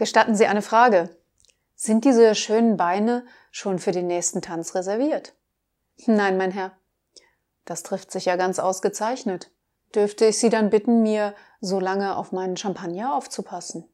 Gestatten Sie eine Frage. Sind diese schönen Beine schon für den nächsten Tanz reserviert? Nein, mein Herr. Das trifft sich ja ganz ausgezeichnet. Dürfte ich Sie dann bitten, mir so lange auf meinen Champagner aufzupassen?